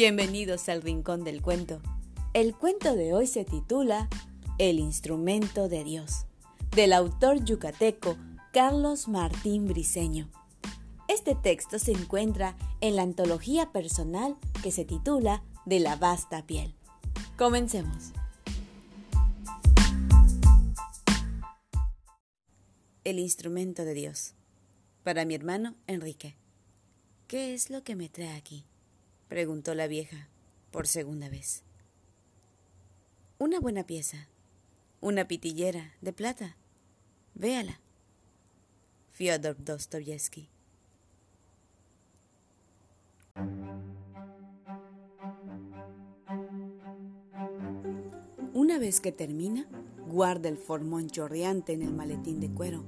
Bienvenidos al Rincón del Cuento. El cuento de hoy se titula El instrumento de Dios, del autor yucateco Carlos Martín Briceño. Este texto se encuentra en la antología personal que se titula De la vasta piel. Comencemos. El instrumento de Dios. Para mi hermano Enrique. ¿Qué es lo que me trae aquí? Preguntó la vieja por segunda vez. Una buena pieza, una pitillera de plata. Véala. Fyodor Dostoyevsky. Una vez que termina, guarda el formón chorreante en el maletín de cuero.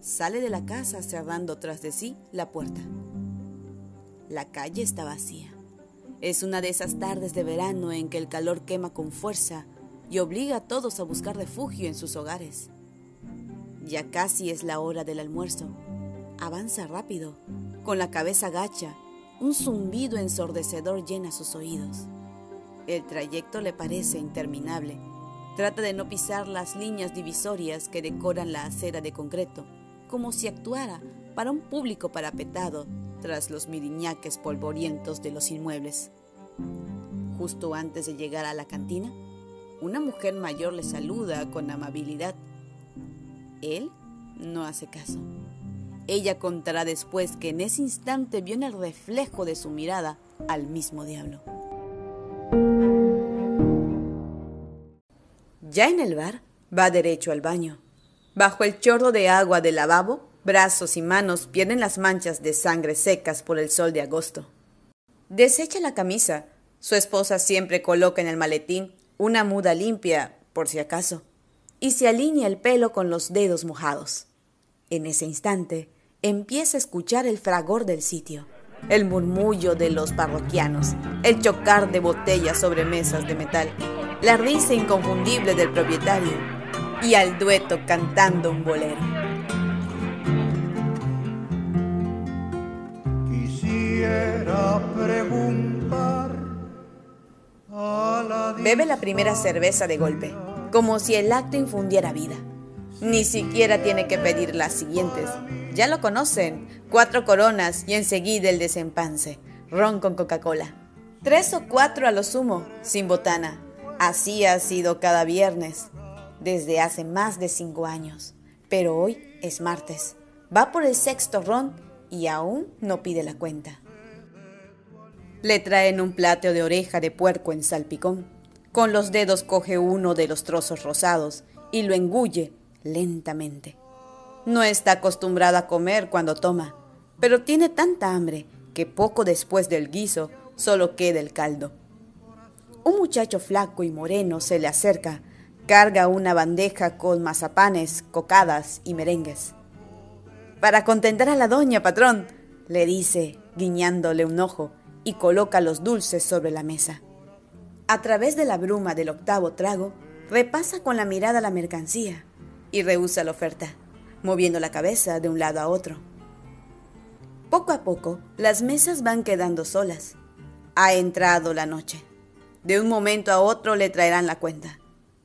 Sale de la casa cerrando tras de sí la puerta. La calle está vacía. Es una de esas tardes de verano en que el calor quema con fuerza y obliga a todos a buscar refugio en sus hogares. Ya casi es la hora del almuerzo. Avanza rápido, con la cabeza gacha, un zumbido ensordecedor llena sus oídos. El trayecto le parece interminable. Trata de no pisar las líneas divisorias que decoran la acera de concreto, como si actuara para un público parapetado tras los miriñaques polvorientos de los inmuebles. Justo antes de llegar a la cantina, una mujer mayor le saluda con amabilidad. Él no hace caso. Ella contará después que en ese instante vio en el reflejo de su mirada al mismo diablo. Ya en el bar, va derecho al baño. Bajo el chorro de agua del lavabo, Brazos y manos pierden las manchas de sangre secas por el sol de agosto. Desecha la camisa. Su esposa siempre coloca en el maletín una muda limpia, por si acaso, y se alinea el pelo con los dedos mojados. En ese instante, empieza a escuchar el fragor del sitio, el murmullo de los parroquianos, el chocar de botellas sobre mesas de metal, la risa inconfundible del propietario y al dueto cantando un bolero. Bebe la primera cerveza de golpe, como si el acto infundiera vida. Ni siquiera tiene que pedir las siguientes. Ya lo conocen. Cuatro coronas y enseguida el desempance. Ron con Coca-Cola. Tres o cuatro a lo sumo, sin botana. Así ha sido cada viernes, desde hace más de cinco años. Pero hoy es martes. Va por el sexto ron y aún no pide la cuenta. Le traen un plato de oreja de puerco en salpicón. Con los dedos coge uno de los trozos rosados y lo engulle lentamente. No está acostumbrada a comer cuando toma, pero tiene tanta hambre que poco después del guiso solo queda el caldo. Un muchacho flaco y moreno se le acerca, carga una bandeja con mazapanes, cocadas y merengues. Para contentar a la doña, patrón, le dice, guiñándole un ojo, y coloca los dulces sobre la mesa. A través de la bruma del octavo trago, repasa con la mirada la mercancía y rehúsa la oferta, moviendo la cabeza de un lado a otro. Poco a poco, las mesas van quedando solas. Ha entrado la noche. De un momento a otro le traerán la cuenta.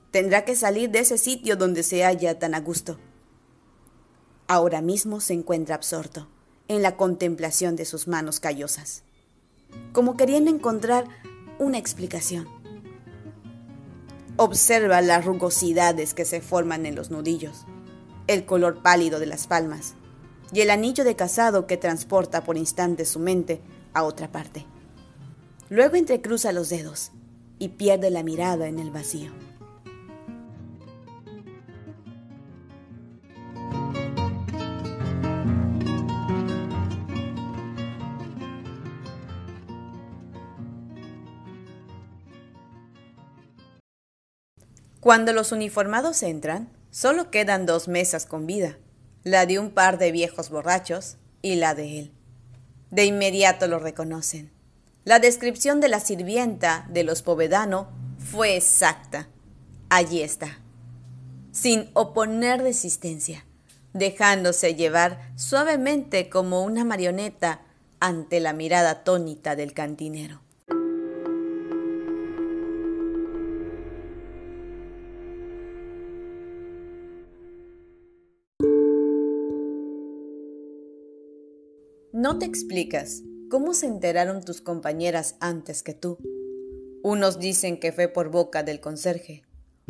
Tendrá que salir de ese sitio donde se halla tan a gusto. Ahora mismo se encuentra absorto en la contemplación de sus manos callosas como queriendo encontrar una explicación. Observa las rugosidades que se forman en los nudillos, el color pálido de las palmas y el anillo de casado que transporta por instantes su mente a otra parte. Luego entrecruza los dedos y pierde la mirada en el vacío. Cuando los uniformados entran, solo quedan dos mesas con vida, la de un par de viejos borrachos y la de él. De inmediato lo reconocen. La descripción de la sirvienta de los Povedano fue exacta. Allí está, sin oponer resistencia, dejándose llevar suavemente como una marioneta ante la mirada atónita del cantinero. No te explicas cómo se enteraron tus compañeras antes que tú. Unos dicen que fue por boca del conserje,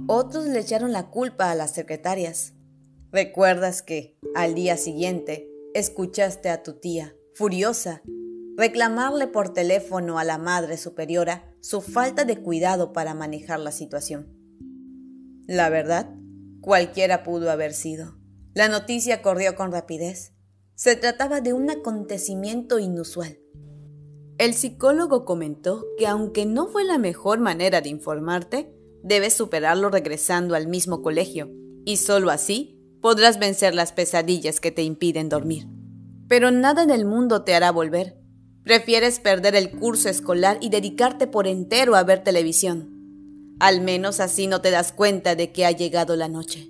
otros le echaron la culpa a las secretarias. Recuerdas que, al día siguiente, escuchaste a tu tía, furiosa, reclamarle por teléfono a la madre superiora su falta de cuidado para manejar la situación. La verdad, cualquiera pudo haber sido. La noticia corrió con rapidez. Se trataba de un acontecimiento inusual. El psicólogo comentó que aunque no fue la mejor manera de informarte, debes superarlo regresando al mismo colegio, y solo así podrás vencer las pesadillas que te impiden dormir. Pero nada en el mundo te hará volver. Prefieres perder el curso escolar y dedicarte por entero a ver televisión. Al menos así no te das cuenta de que ha llegado la noche.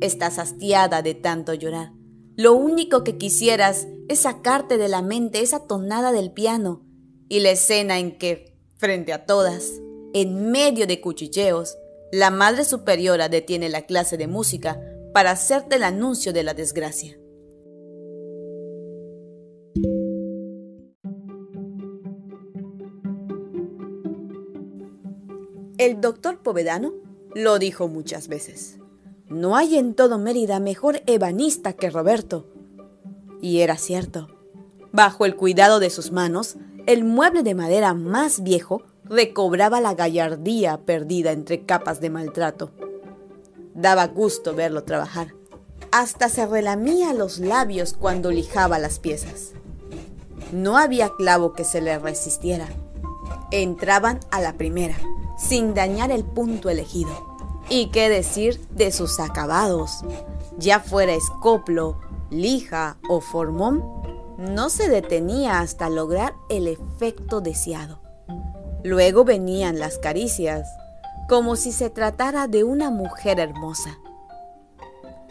Estás hastiada de tanto llorar. Lo único que quisieras es sacarte de la mente esa tonada del piano y la escena en que, frente a todas, en medio de cuchicheos, la Madre Superiora detiene la clase de música para hacerte el anuncio de la desgracia. El doctor Povedano lo dijo muchas veces. No hay en todo Mérida mejor ebanista que Roberto. Y era cierto. Bajo el cuidado de sus manos, el mueble de madera más viejo recobraba la gallardía perdida entre capas de maltrato. Daba gusto verlo trabajar. Hasta se relamía los labios cuando lijaba las piezas. No había clavo que se le resistiera. Entraban a la primera, sin dañar el punto elegido. Y qué decir de sus acabados, ya fuera escoplo, lija o formón, no se detenía hasta lograr el efecto deseado. Luego venían las caricias, como si se tratara de una mujer hermosa.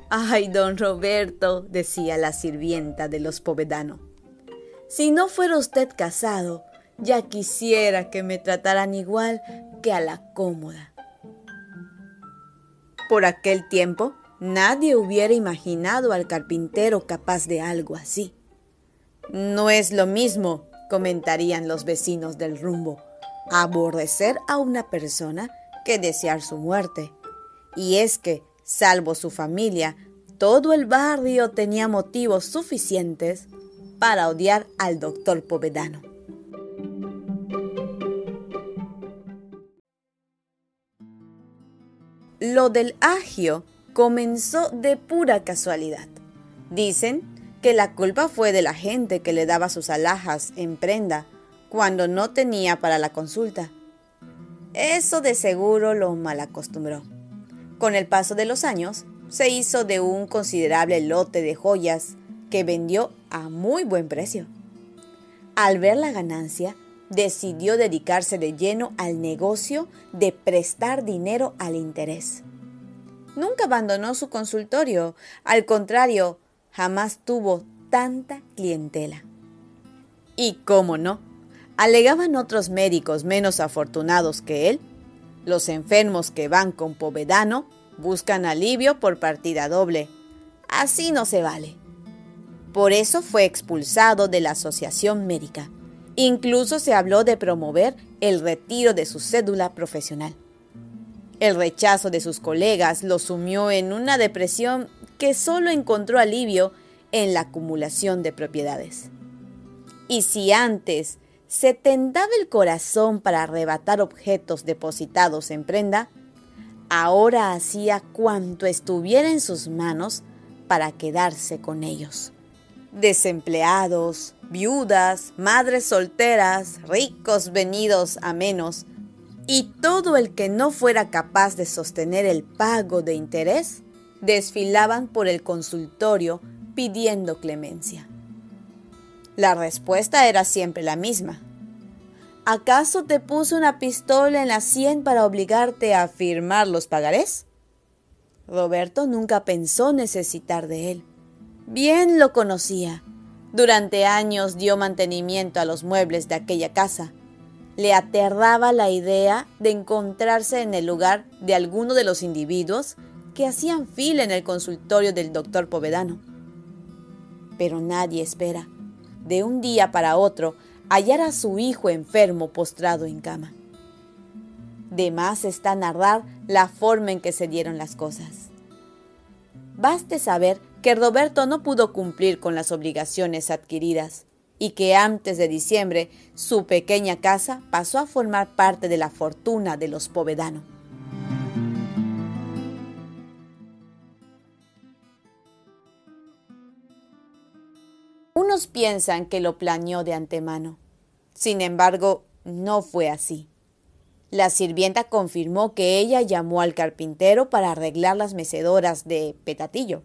Ay, don Roberto, decía la sirvienta de los Povedano, si no fuera usted casado, ya quisiera que me trataran igual que a la cómoda. Por aquel tiempo, nadie hubiera imaginado al carpintero capaz de algo así. No es lo mismo, comentarían los vecinos del rumbo, aborrecer a una persona que desear su muerte. Y es que, salvo su familia, todo el barrio tenía motivos suficientes para odiar al doctor Povedano. Lo del agio comenzó de pura casualidad. Dicen que la culpa fue de la gente que le daba sus alhajas en prenda cuando no tenía para la consulta. Eso de seguro lo malacostumbró. Con el paso de los años, se hizo de un considerable lote de joyas que vendió a muy buen precio. Al ver la ganancia, decidió dedicarse de lleno al negocio de prestar dinero al interés. Nunca abandonó su consultorio, al contrario, jamás tuvo tanta clientela. Y cómo no, alegaban otros médicos menos afortunados que él, los enfermos que van con povedano buscan alivio por partida doble. Así no se vale. Por eso fue expulsado de la Asociación Médica Incluso se habló de promover el retiro de su cédula profesional. El rechazo de sus colegas lo sumió en una depresión que solo encontró alivio en la acumulación de propiedades. Y si antes se tentaba el corazón para arrebatar objetos depositados en prenda, ahora hacía cuanto estuviera en sus manos para quedarse con ellos desempleados, viudas, madres solteras, ricos venidos a menos, y todo el que no fuera capaz de sostener el pago de interés, desfilaban por el consultorio pidiendo clemencia. La respuesta era siempre la misma. ¿Acaso te puso una pistola en la sien para obligarte a firmar los pagarés? Roberto nunca pensó necesitar de él. Bien lo conocía. Durante años dio mantenimiento a los muebles de aquella casa. Le aterraba la idea de encontrarse en el lugar de alguno de los individuos que hacían fila en el consultorio del doctor Povedano. Pero nadie espera, de un día para otro, hallar a su hijo enfermo postrado en cama. De más está narrar la forma en que se dieron las cosas. Baste saber que Roberto no pudo cumplir con las obligaciones adquiridas y que antes de diciembre su pequeña casa pasó a formar parte de la fortuna de los Povedano. Unos piensan que lo planeó de antemano. Sin embargo, no fue así. La sirvienta confirmó que ella llamó al carpintero para arreglar las mecedoras de petatillo.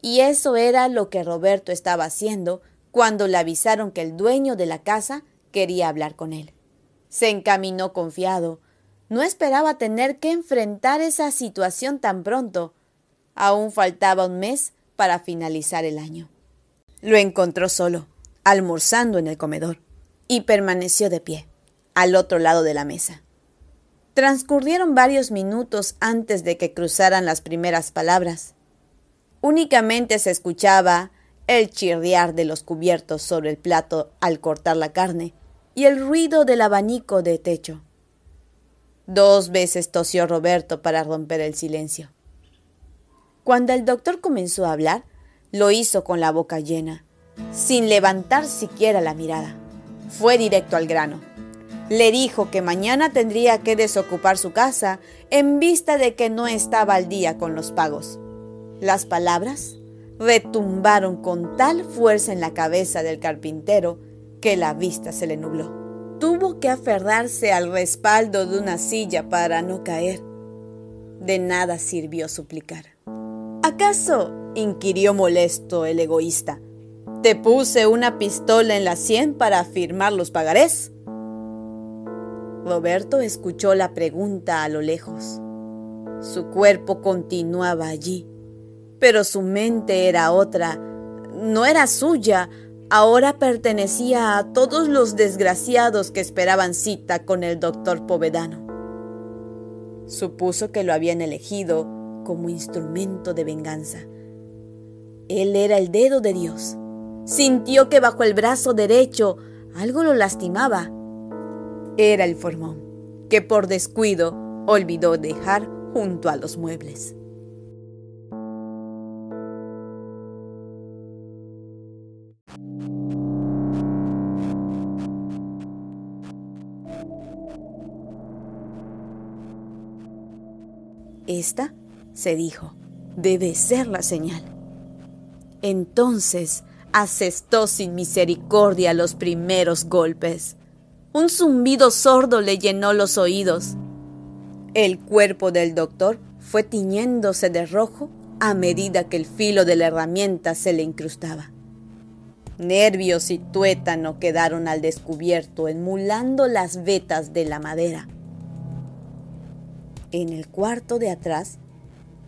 Y eso era lo que Roberto estaba haciendo cuando le avisaron que el dueño de la casa quería hablar con él. Se encaminó confiado. No esperaba tener que enfrentar esa situación tan pronto. Aún faltaba un mes para finalizar el año. Lo encontró solo, almorzando en el comedor, y permaneció de pie al otro lado de la mesa. Transcurrieron varios minutos antes de que cruzaran las primeras palabras. Únicamente se escuchaba el chirriar de los cubiertos sobre el plato al cortar la carne y el ruido del abanico de techo. Dos veces tosió Roberto para romper el silencio. Cuando el doctor comenzó a hablar, lo hizo con la boca llena, sin levantar siquiera la mirada. Fue directo al grano. Le dijo que mañana tendría que desocupar su casa en vista de que no estaba al día con los pagos. Las palabras retumbaron con tal fuerza en la cabeza del carpintero que la vista se le nubló. Tuvo que aferrarse al respaldo de una silla para no caer. De nada sirvió suplicar. ¿Acaso? inquirió molesto el egoísta. ¿Te puse una pistola en la sien para firmar los pagarés? Roberto escuchó la pregunta a lo lejos. Su cuerpo continuaba allí, pero su mente era otra. No era suya, ahora pertenecía a todos los desgraciados que esperaban cita con el doctor Povedano. Supuso que lo habían elegido como instrumento de venganza. Él era el dedo de Dios. Sintió que bajo el brazo derecho algo lo lastimaba era el formón, que por descuido olvidó dejar junto a los muebles. Esta, se dijo, debe ser la señal. Entonces asestó sin misericordia los primeros golpes. Un zumbido sordo le llenó los oídos. El cuerpo del doctor fue tiñéndose de rojo a medida que el filo de la herramienta se le incrustaba. Nervios y tuétano quedaron al descubierto, emulando las vetas de la madera. En el cuarto de atrás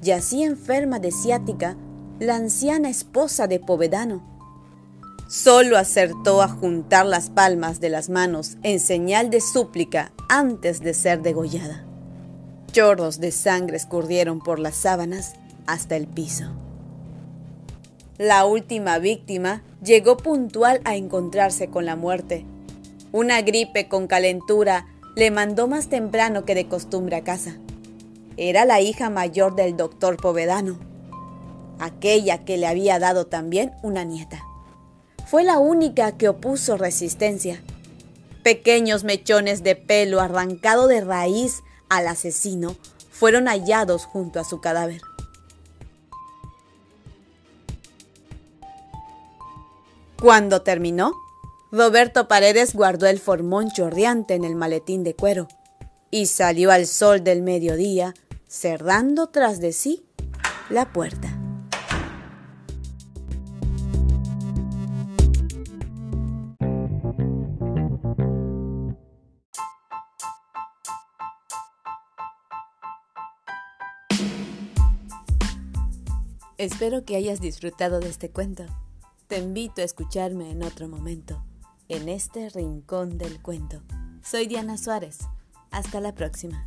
yacía enferma de ciática la anciana esposa de Povedano Solo acertó a juntar las palmas de las manos en señal de súplica antes de ser degollada. Chorros de sangre escurrieron por las sábanas hasta el piso. La última víctima llegó puntual a encontrarse con la muerte. Una gripe con calentura le mandó más temprano que de costumbre a casa. Era la hija mayor del doctor Povedano, aquella que le había dado también una nieta fue la única que opuso resistencia. Pequeños mechones de pelo arrancado de raíz al asesino fueron hallados junto a su cadáver. Cuando terminó, Roberto Paredes guardó el formón chorreante en el maletín de cuero y salió al sol del mediodía, cerrando tras de sí la puerta. Espero que hayas disfrutado de este cuento. Te invito a escucharme en otro momento, en este rincón del cuento. Soy Diana Suárez. Hasta la próxima.